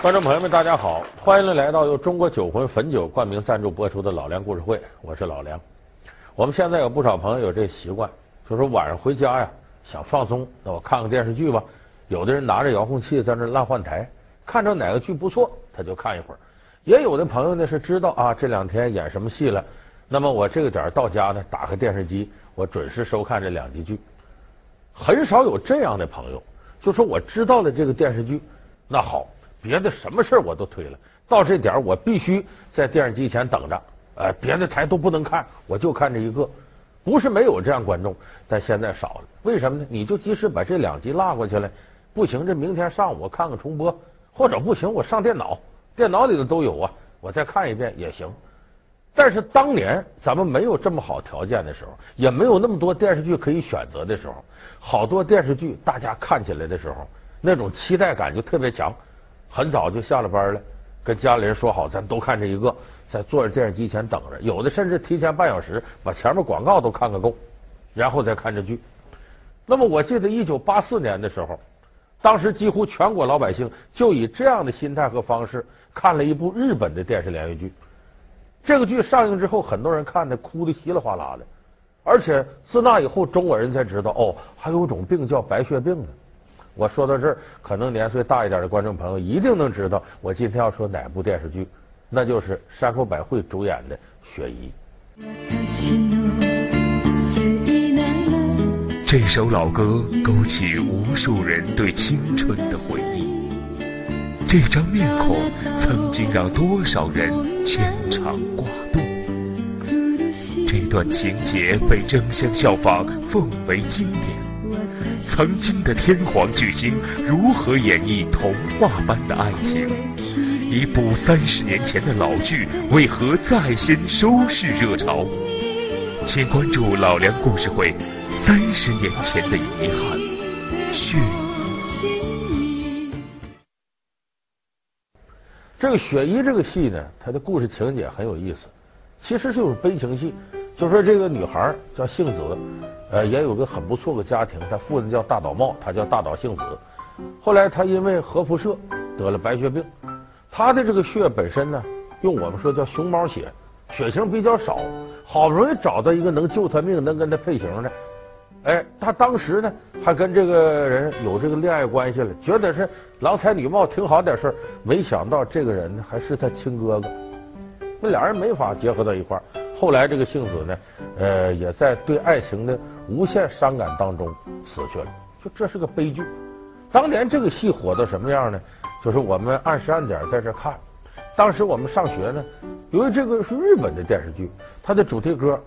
观众朋友们，大家好，欢迎来到由中国酒魂汾酒冠名赞助播出的《老梁故事会》，我是老梁。我们现在有不少朋友有这习惯，就说晚上回家呀，想放松，那我看个电视剧吧。有的人拿着遥控器在那乱换台，看着哪个剧不错，他就看一会儿。也有的朋友呢是知道啊，这两天演什么戏了，那么我这个点到家呢，打开电视机，我准时收看这两集剧。很少有这样的朋友，就说我知道了这个电视剧，那好。别的什么事我都推了，到这点我必须在电视机前等着，呃，别的台都不能看，我就看这一个。不是没有这样观众，但现在少了。为什么呢？你就即使把这两集落过去了，不行，这明天上午我看看重播，或者不行，我上电脑，电脑里头都有啊，我再看一遍也行。但是当年咱们没有这么好条件的时候，也没有那么多电视剧可以选择的时候，好多电视剧大家看起来的时候，那种期待感就特别强。很早就下了班了，跟家里人说好，咱都看这一个，在坐着电视机前等着。有的甚至提前半小时把前面广告都看个够，然后再看这剧。那么我记得一九八四年的时候，当时几乎全国老百姓就以这样的心态和方式看了一部日本的电视连续剧。这个剧上映之后，很多人看的哭得稀里哗啦的，而且自那以后，中国人才知道哦，还有种病叫白血病呢。我说到这儿，可能年岁大一点的观众朋友一定能知道我今天要说哪部电视剧，那就是山口百惠主演的《雪姨》。这首老歌勾起无数人对青春的回忆，这张面孔曾经让多少人牵肠挂肚，这段情节被争相效仿，奉为经典。曾经的天皇巨星如何演绎童话般的爱情？一部三十年前的老剧为何再掀收视热潮？请关注老梁故事会，三十年前的遗憾，雪姨。这个雪姨这个戏呢，它的故事情节很有意思，其实就是悲情戏。就说这个女孩叫杏子。呃，也有个很不错的家庭，他父亲叫大岛茂，他叫大岛幸子。后来他因为核辐射得了白血病，他的这个血本身呢，用我们说叫熊猫血，血型比较少，好不容易找到一个能救他命、能跟他配型的，哎，他当时呢还跟这个人有这个恋爱关系了，觉得是郎才女貌，挺好点事儿，没想到这个人还是他亲哥哥，那俩人没法结合到一块儿。后来这个幸子呢，呃，也在对爱情的无限伤感当中死去了。就这是个悲剧。当年这个戏火到什么样呢？就是我们按时按点在这看。当时我们上学呢，由于这个是日本的电视剧，它的主题歌。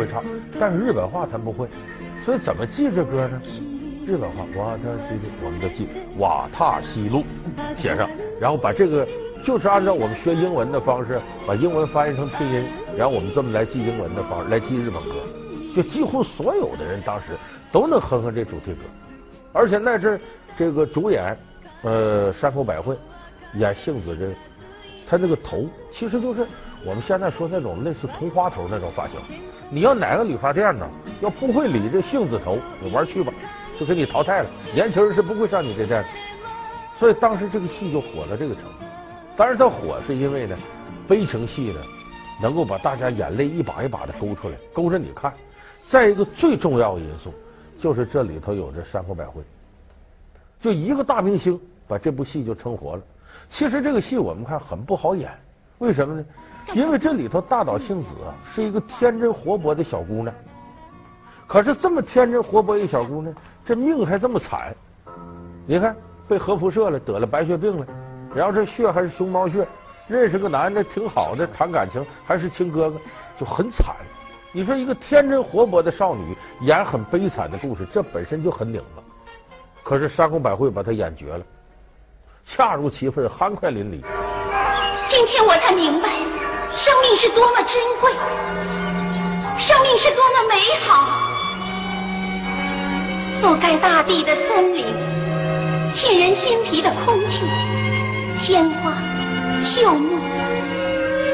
会唱，但是日本话咱不会，所以怎么记这歌呢？日本话瓦塔西路，我们就记瓦塔西路写上，然后把这个就是按照我们学英文的方式，把英文翻译成拼音，然后我们这么来记英文的方式来记日本歌，就几乎所有的人当时都能哼哼这主题歌，而且那阵这个主演。呃，山口百惠演杏子这，他那个头其实就是我们现在说那种类似同花头那种发型。你要哪个理发店呢？要不会理这杏子头，你玩去吧，就给你淘汰了。年轻人是不会上你这店的。所以当时这个戏就火到这个程度。当然，它火是因为呢，悲情戏呢，能够把大家眼泪一把一把的勾出来，勾着你看。再一个最重要的因素，就是这里头有着山口百惠。就一个大明星把这部戏就撑活了。其实这个戏我们看很不好演，为什么呢？因为这里头大岛幸子啊是一个天真活泼的小姑娘，可是这么天真活泼一小姑娘，这命还这么惨。你看被核辐射了，得了白血病了，然后这血还是熊猫血，认识个男的挺好的，谈感情还是亲哥哥，就很惨。你说一个天真活泼的少女演很悲惨的故事，这本身就很拧巴。可是山口百惠把她演绝了，恰如其分，酣快淋漓。今天我才明白，生命是多么珍贵，生命是多么美好。覆盖大地的森林，沁人心脾的空气，鲜花、秀木，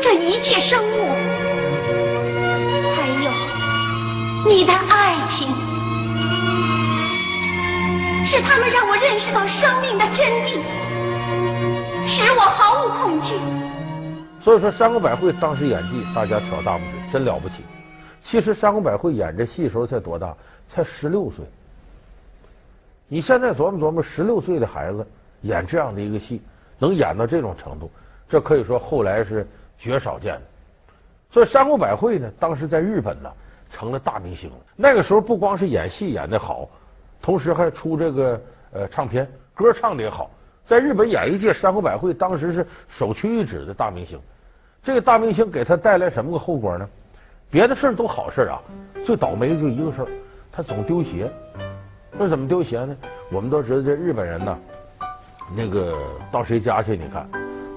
这一切生物，还有你的爱情，是他们让我认识到生命的真谛，使我毫无恐惧。所以说，山口百惠当时演技，大家挑大拇指，真了不起。其实山口百惠演这戏时候才多大？才十六岁。你现在琢磨琢磨，十六岁的孩子演这样的一个戏，能演到这种程度，这可以说后来是绝少见的。所以山口百惠呢，当时在日本呢成了大明星。那个时候不光是演戏演得好，同时还出这个呃唱片，歌唱得也好。在日本演艺界，山口百惠当时是首屈一指的大明星。这个大明星给他带来什么个后果呢？别的事儿都好事啊，最倒霉的就一个事儿，他总丢鞋。那怎么丢鞋呢？我们都知道这日本人呢，那个到谁家去？你看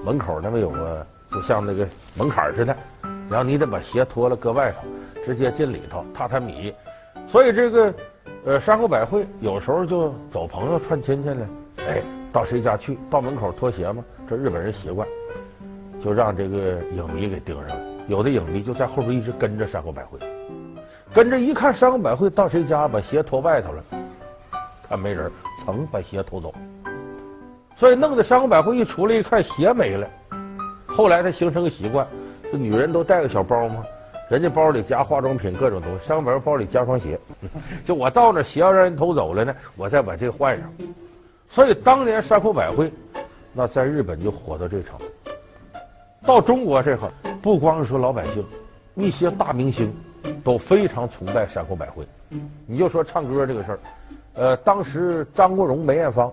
门口那么有个，就像那个门槛似的，然后你得把鞋脱了搁外头，直接进里头榻榻米。所以这个呃山口百惠有时候就走朋友串亲戚了，哎，到谁家去？到门口脱鞋吗？这日本人习惯，就让这个影迷给盯上了。有的影迷就在后边一直跟着山口百惠，跟着一看山口百惠到谁家把鞋脱外头了，看没人，噌把鞋偷走。所以弄得山口百惠一出来一看鞋没了，后来他形成个习惯，这女人都带个小包嘛，人家包里夹化妆品各种东西，山口百惠包里夹双鞋，就我到那鞋要让人偷走了呢，我再把这换上。所以当年山口百惠那在日本就火到这程度。到中国这块，不光是说老百姓，一些大明星都非常崇拜山口百惠。你就说唱歌这个事儿，呃，当时张国荣、梅艳芳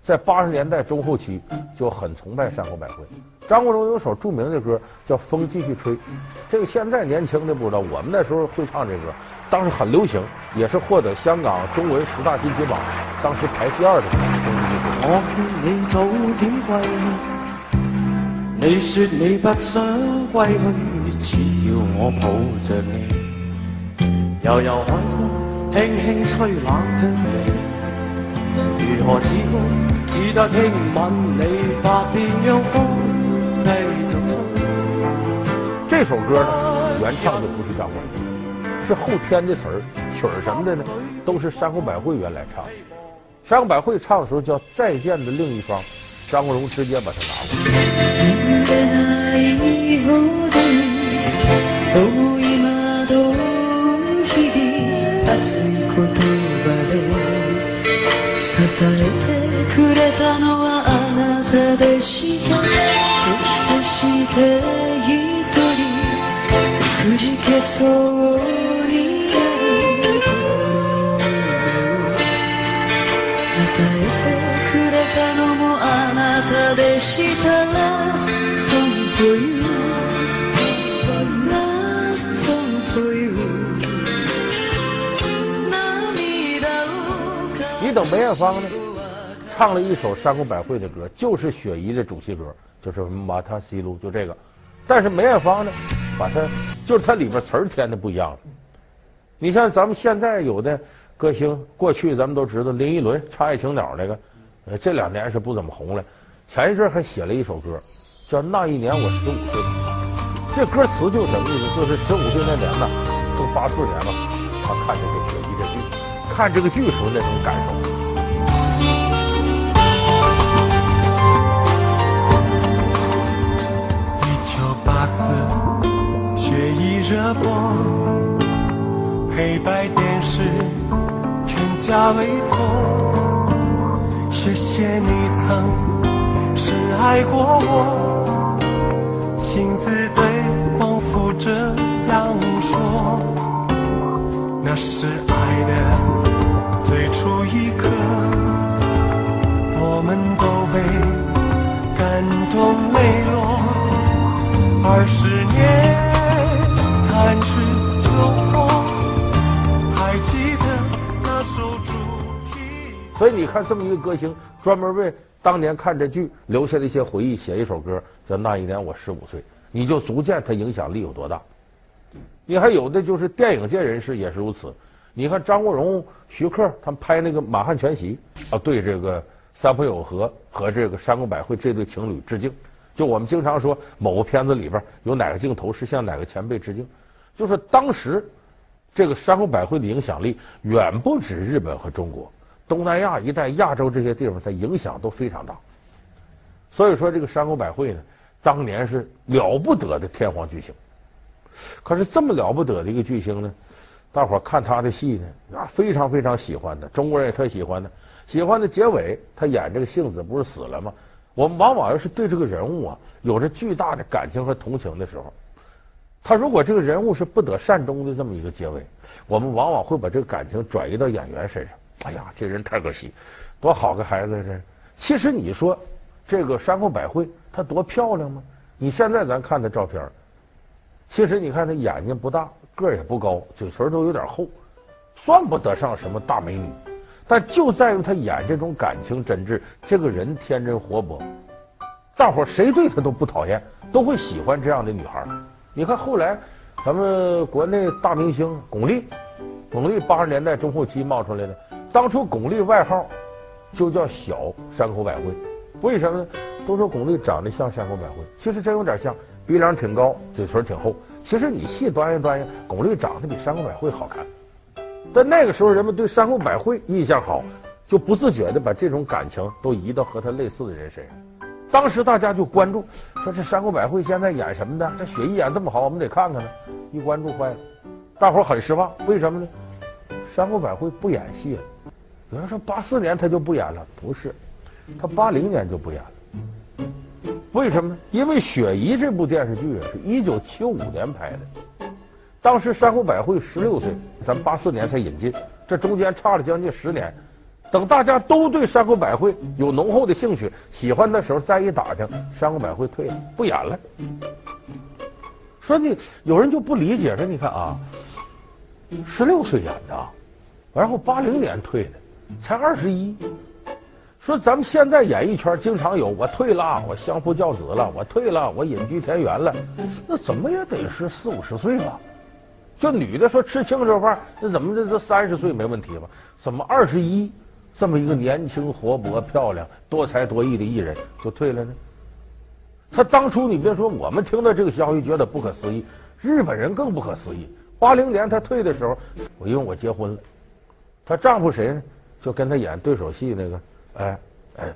在八十年代中后期就很崇拜山口百惠。张国荣有首著名的歌叫《风继续吹》，这个现在年轻的不知道，我们那时候会唱这歌，当时很流行，也是获得香港中文十大金曲榜当时排第二的歌。风你说你说你不想归去，只要我抱着你。悠悠海风轻轻吹冷香味，如何止哭？只得轻吻你发边，让风继续吹。这首歌呢，原唱的不是张国荣，是后添的词儿，曲儿什么的呢，都是山口百惠原来唱。山口百惠唱的时候叫《再见的另一方》，张国荣直接把它拿过来思い惑う日々熱い言葉で支えてくれたのはあなたでした。どうしてして一人くじけそう等梅艳芳呢，唱了一首山口百惠的歌，就是雪姨的主题歌，就是《马塔西路》，就这个。但是梅艳芳呢，把它就是它里边词儿填的不一样了。你像咱们现在有的歌星，过去咱们都知道林依轮唱《爱情鸟》那个，呃，这两年是不怎么红了。前一阵还写了一首歌，叫《那一年我十五岁》。这歌词就是什么意思？就是十五岁那年呢，就八四年吧，他看见这雪姨这剧，看这个剧时候那种感受。一九八四，雪姨热播，黑白电视，全家围坐。谢谢你曾。深爱过我，亲自对光复这样说，那是爱的最初一刻，我们都被感动泪落。二十年弹指就过，还记得那首主题。所以你看，这么一个歌星，专门为。当年看这剧留下的一些回忆，写一首歌叫《那一年我十五岁》，你就足见他影响力有多大。你还有的就是电影界人士也是如此。你看张国荣、徐克他们拍那个《满汉全席》，啊，对这个三浦友和和这个山口百惠这对情侣致敬。就我们经常说某个片子里边有哪个镜头是向哪个前辈致敬，就是当时这个山口百惠的影响力远不止日本和中国，东南亚一带、亚洲这些地方，它影响都非常大。所以说，这个山口百惠呢，当年是了不得的天皇巨星。可是这么了不得的一个巨星呢，大伙儿看他的戏呢，啊，非常非常喜欢的，中国人也特喜欢的。喜欢的结尾，他演这个杏子不是死了吗？我们往往要是对这个人物啊有着巨大的感情和同情的时候，他如果这个人物是不得善终的这么一个结尾，我们往往会把这个感情转移到演员身上。哎呀，这人太可惜，多好个孩子这。其实你说。这个山口百惠她多漂亮吗？你现在咱看她照片，其实你看她眼睛不大，个儿也不高，嘴唇都有点厚，算不得上什么大美女。但就在于她演这种感情真挚，这个人天真活泼，大伙谁对她都不讨厌，都会喜欢这样的女孩。你看后来，咱们国内大明星巩俐，巩俐八十年代中后期冒出来的，当初巩俐外号就叫小山口百惠。为什么呢？都说巩俐长得像山口百惠，其实真有点像，鼻梁挺高，嘴唇挺厚。其实你细端详端详，巩俐长得比山口百惠好看。但那个时候人们对山口百惠印象好，就不自觉地把这种感情都移到和她类似的人身上。当时大家就关注，说这山口百惠现在演什么呢？这雪姨演这么好，我们得看看呢。一关注坏了，大伙很失望。为什么呢？山口百惠不演戏了。有人说八四年她就不演了，不是。他八零年就不演了，为什么呢？因为《雪姨》这部电视剧啊，是一九七五年拍的，当时山口百惠十六岁，咱八四年才引进，这中间差了将近十年。等大家都对山口百惠有浓厚的兴趣、喜欢的时候，再一打听，山口百惠退了，不演了。说你有人就不理解，说你看啊，十六岁演的，然后八零年退的，才二十一。说咱们现在演艺圈经常有我退了，我相夫教子了，我退了，我隐居田园了，那怎么也得是四五十岁吧？就女的说吃庆祝饭，那怎么这这三十岁没问题吧？怎么二十一这么一个年轻活泼、漂亮、多才多艺的艺人就退了呢？他当初你别说我们听到这个消息觉得不可思议，日本人更不可思议。八零年他退的时候，我因为我结婚了，她丈夫谁呢？就跟他演对手戏那个。哎，哎，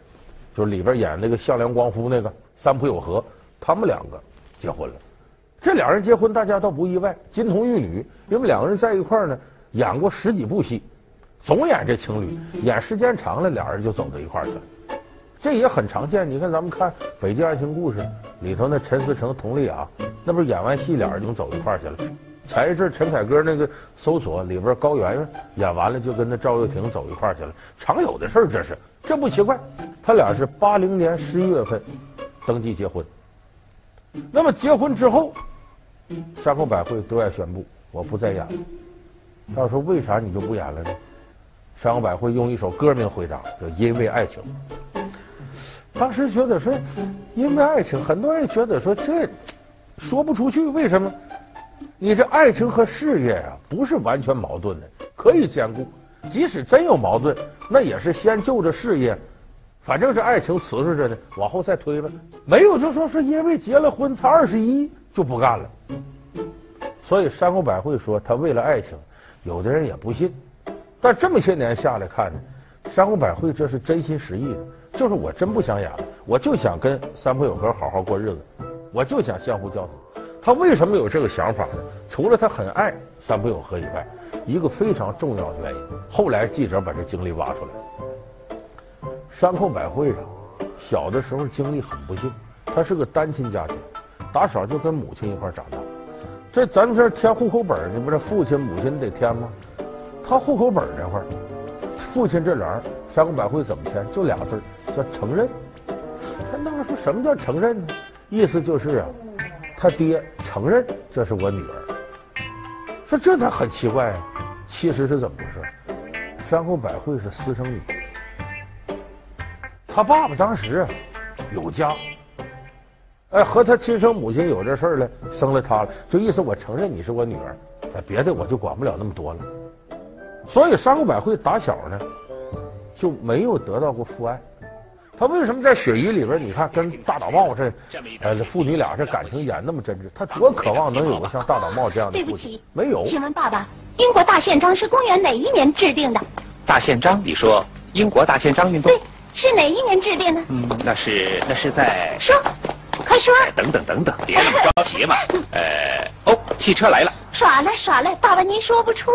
就是里边演那个向良光夫那个三浦友和，他们两个结婚了。这两人结婚，大家倒不意外，金童玉女，因为两个人在一块儿呢，演过十几部戏，总演这情侣，演时间长了，俩人就走到一块儿去了。这也很常见。你看，咱们看《北京爱情故事》里头那陈思诚、佟丽娅，那不是演完戏，俩人就走一块儿去了。前一阵陈凯歌那个搜索里边高圆圆演完了就跟那赵又廷走一块儿去了，常有的事儿这是，这不奇怪。他俩是八零年十一月份登记结婚，那么结婚之后，山口百惠对外宣布我不再演了。他说为啥你就不演了呢？山口百惠用一首歌名回答，叫“因为爱情”。当时觉得说，因为爱情，很多人觉得说这说不出去，为什么？你这爱情和事业啊，不是完全矛盾的，可以兼顾。即使真有矛盾，那也是先就着事业，反正是爱情瓷实着呢，往后再推呗。没有就说是因为结了婚才二十一就不干了。所以山口百惠说她为了爱情，有的人也不信。但这么些年下来看呢，山口百惠这是真心实意的，就是我真不想演了，我就想跟三浦友和好好过日子，我就想相夫教子。他为什么有这个想法呢？除了他很爱三浦友和以外，一个非常重要的原因。后来记者把这经历挖出来，山口百惠啊，小的时候经历很不幸，他是个单亲家庭，打小就跟母亲一块长大。这咱们这填户口本，你不是父亲母亲得填吗？他户口本那块儿，父亲这栏山口百惠怎么填？就俩字叫承认。他那会说什么叫承认呢？意思就是啊。他爹承认这是我女儿，说这他很奇怪啊，其实是怎么回事？山口百惠是私生女，他爸爸当时啊有家，哎，和他亲生母亲有这事儿了，生了他了，就意思我承认你是我女儿，哎，别的我就管不了那么多了。所以山口百惠打小呢就没有得到过父爱。他为什么在雪姨里边？你看跟大岛茂这，呃，父女俩这感情演那么真挚，他多渴望能有个像大岛茂这样的父亲。对不起，没有。请问爸爸，英国大宪章是公元哪一年制定的？大宪章？你说英国大宪章运动？对，是哪一年制定的？嗯，那是那是在说，快说。等等等等，别那么着急嘛。呃，哦，汽车来了。耍赖耍赖，爸爸您说不出，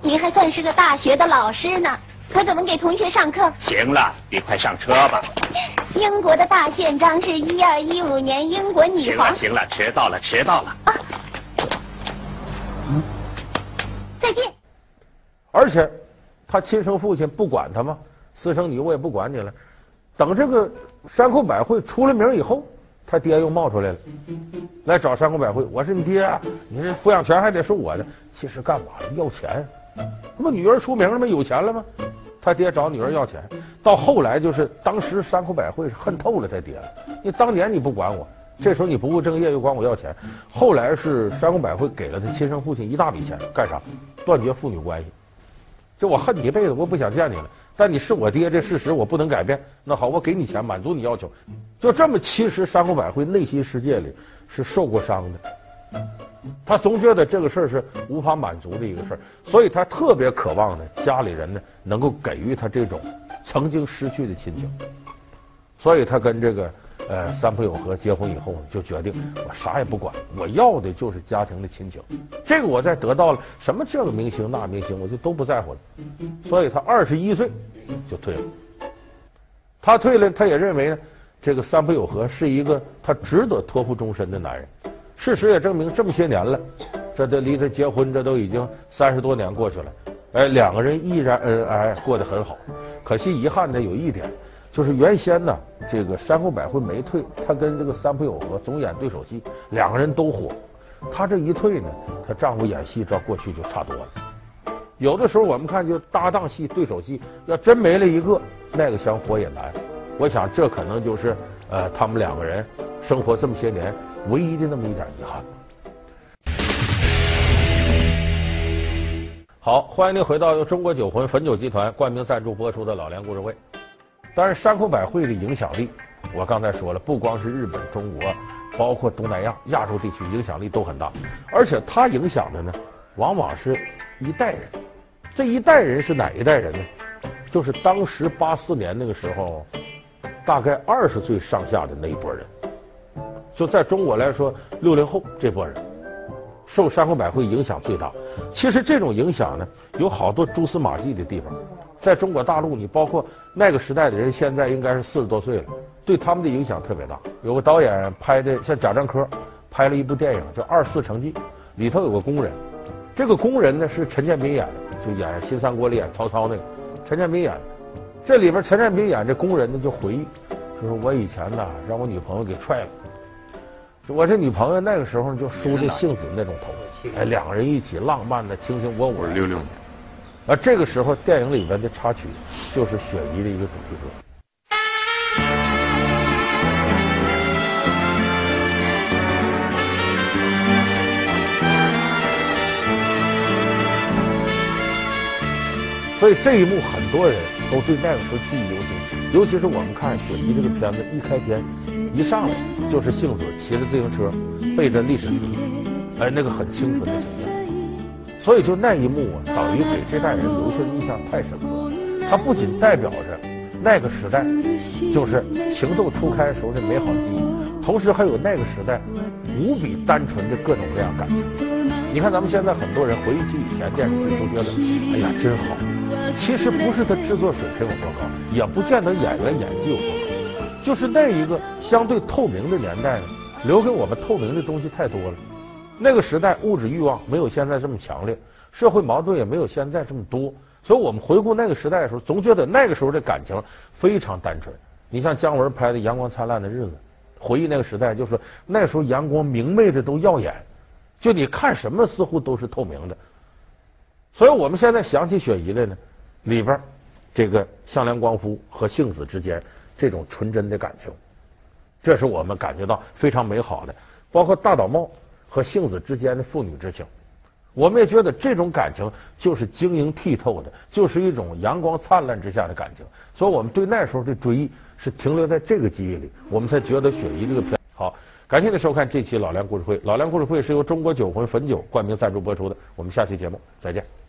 您还算是个大学的老师呢。可怎么给同学上课？行了，你快上车吧。英国的大宪章是一二一五年英国女皇。行了行了，迟到了迟到了。啊，嗯，再见。而且，他亲生父亲不管他吗？私生女我也不管你了。等这个山口百惠出了名以后，他爹又冒出来了，来找山口百惠。我是你爹，你这抚养权还得是我的。其实干嘛要钱？那不女儿出名了吗？有钱了吗？他爹找女儿要钱，到后来就是当时山口百惠是恨透了他爹了。你当年你不管我，这时候你不务正业又管我要钱。后来是山口百惠给了他亲生父亲一大笔钱，干啥？断绝父女关系。就我恨你一辈子，我不想见你了。但你是我爹这事实我不能改变。那好，我给你钱满足你要求。就这么，其实山口百惠内心世界里是受过伤的。他总觉得这个事儿是无法满足的一个事儿，所以他特别渴望呢，家里人呢能够给予他这种曾经失去的亲情。所以他跟这个呃三浦友和结婚以后呢，就决定我啥也不管，我要的就是家庭的亲情。这个我再得到了什么这个明星那明星，我就都不在乎了。所以他二十一岁就退了。他退了，他也认为呢，这个三浦友和是一个他值得托付终身的男人。事实也证明，这么些年了，这都离他结婚，这都已经三十多年过去了。哎，两个人依然恩爱，过得很好。可惜遗憾的有一点，就是原先呢，这个山口百惠没退，她跟这个三浦友和总演对手戏，两个人都火。她这一退呢，她丈夫演戏照过去就差多了。有的时候我们看就搭档戏、对手戏，要真没了一个，那个想火也难。我想这可能就是呃，他们两个人生活这么些年。唯一的那么一点遗憾。好，欢迎您回到由中国酒魂汾酒集团冠名赞助播出的《老梁故事会》。当然，山口百惠的影响力，我刚才说了，不光是日本、中国，包括东南亚、亚洲地区，影响力都很大。而且，他影响的呢，往往是一代人。这一代人是哪一代人呢？就是当时八四年那个时候，大概二十岁上下的那一波人。就在中国来说，六零后这波人受山口百惠影响最大。其实这种影响呢，有好多蛛丝马迹的地方。在中国大陆，你包括那个时代的人，现在应该是四十多岁了，对他们的影响特别大。有个导演拍的，像贾樟柯拍了一部电影叫《二四成记》，里头有个工人，这个工人呢是陈建斌演的，就演《新三国》里演曹操那个陈建斌演的。这里边陈建斌演这工人呢就回忆，就是我以前呢让我女朋友给踹了。我这女朋友那个时候就梳着杏子那种头，哎，两个人一起浪漫的卿卿我我。六六年，而这个时候电影里面的插曲就是雪姨的一个主题歌。所以这一幕很多人都对那个时候记忆犹新。尤其是我们看雪姨这个片子，一开篇一上来就是杏子骑着自行车背着历史书，哎，那个很清纯的形象。所以就那一幕啊，等于给这代人留下的印象太深刻了。它不仅代表着那个时代就是情窦初开时候的美好记忆，同时还有那个时代无比单纯的各种各样感情。你看咱们现在很多人回忆起以前电视剧，都觉得哎呀真好。其实不是他制作水平有多高，也不见得演员演技有多高，就是那一个相对透明的年代呢，留给我们透明的东西太多了。那个时代物质欲望没有现在这么强烈，社会矛盾也没有现在这么多，所以我们回顾那个时代的时候，总觉得那个时候的感情非常单纯。你像姜文拍的《阳光灿烂的日子》，回忆那个时代，就是那时候阳光明媚的都耀眼，就你看什么似乎都是透明的。所以我们现在想起雪姨来呢。里边，这个向良光夫和杏子之间这种纯真的感情，这是我们感觉到非常美好的。包括大岛茂和杏子之间的父女之情，我们也觉得这种感情就是晶莹剔透的，就是一种阳光灿烂之下的感情。所以我们对那时候的追忆是停留在这个记忆里，我们才觉得雪姨这个片好。感谢您收看这期老梁故事会，老梁故事会是由中国酒魂汾酒冠名赞助播出的。我们下期节目再见。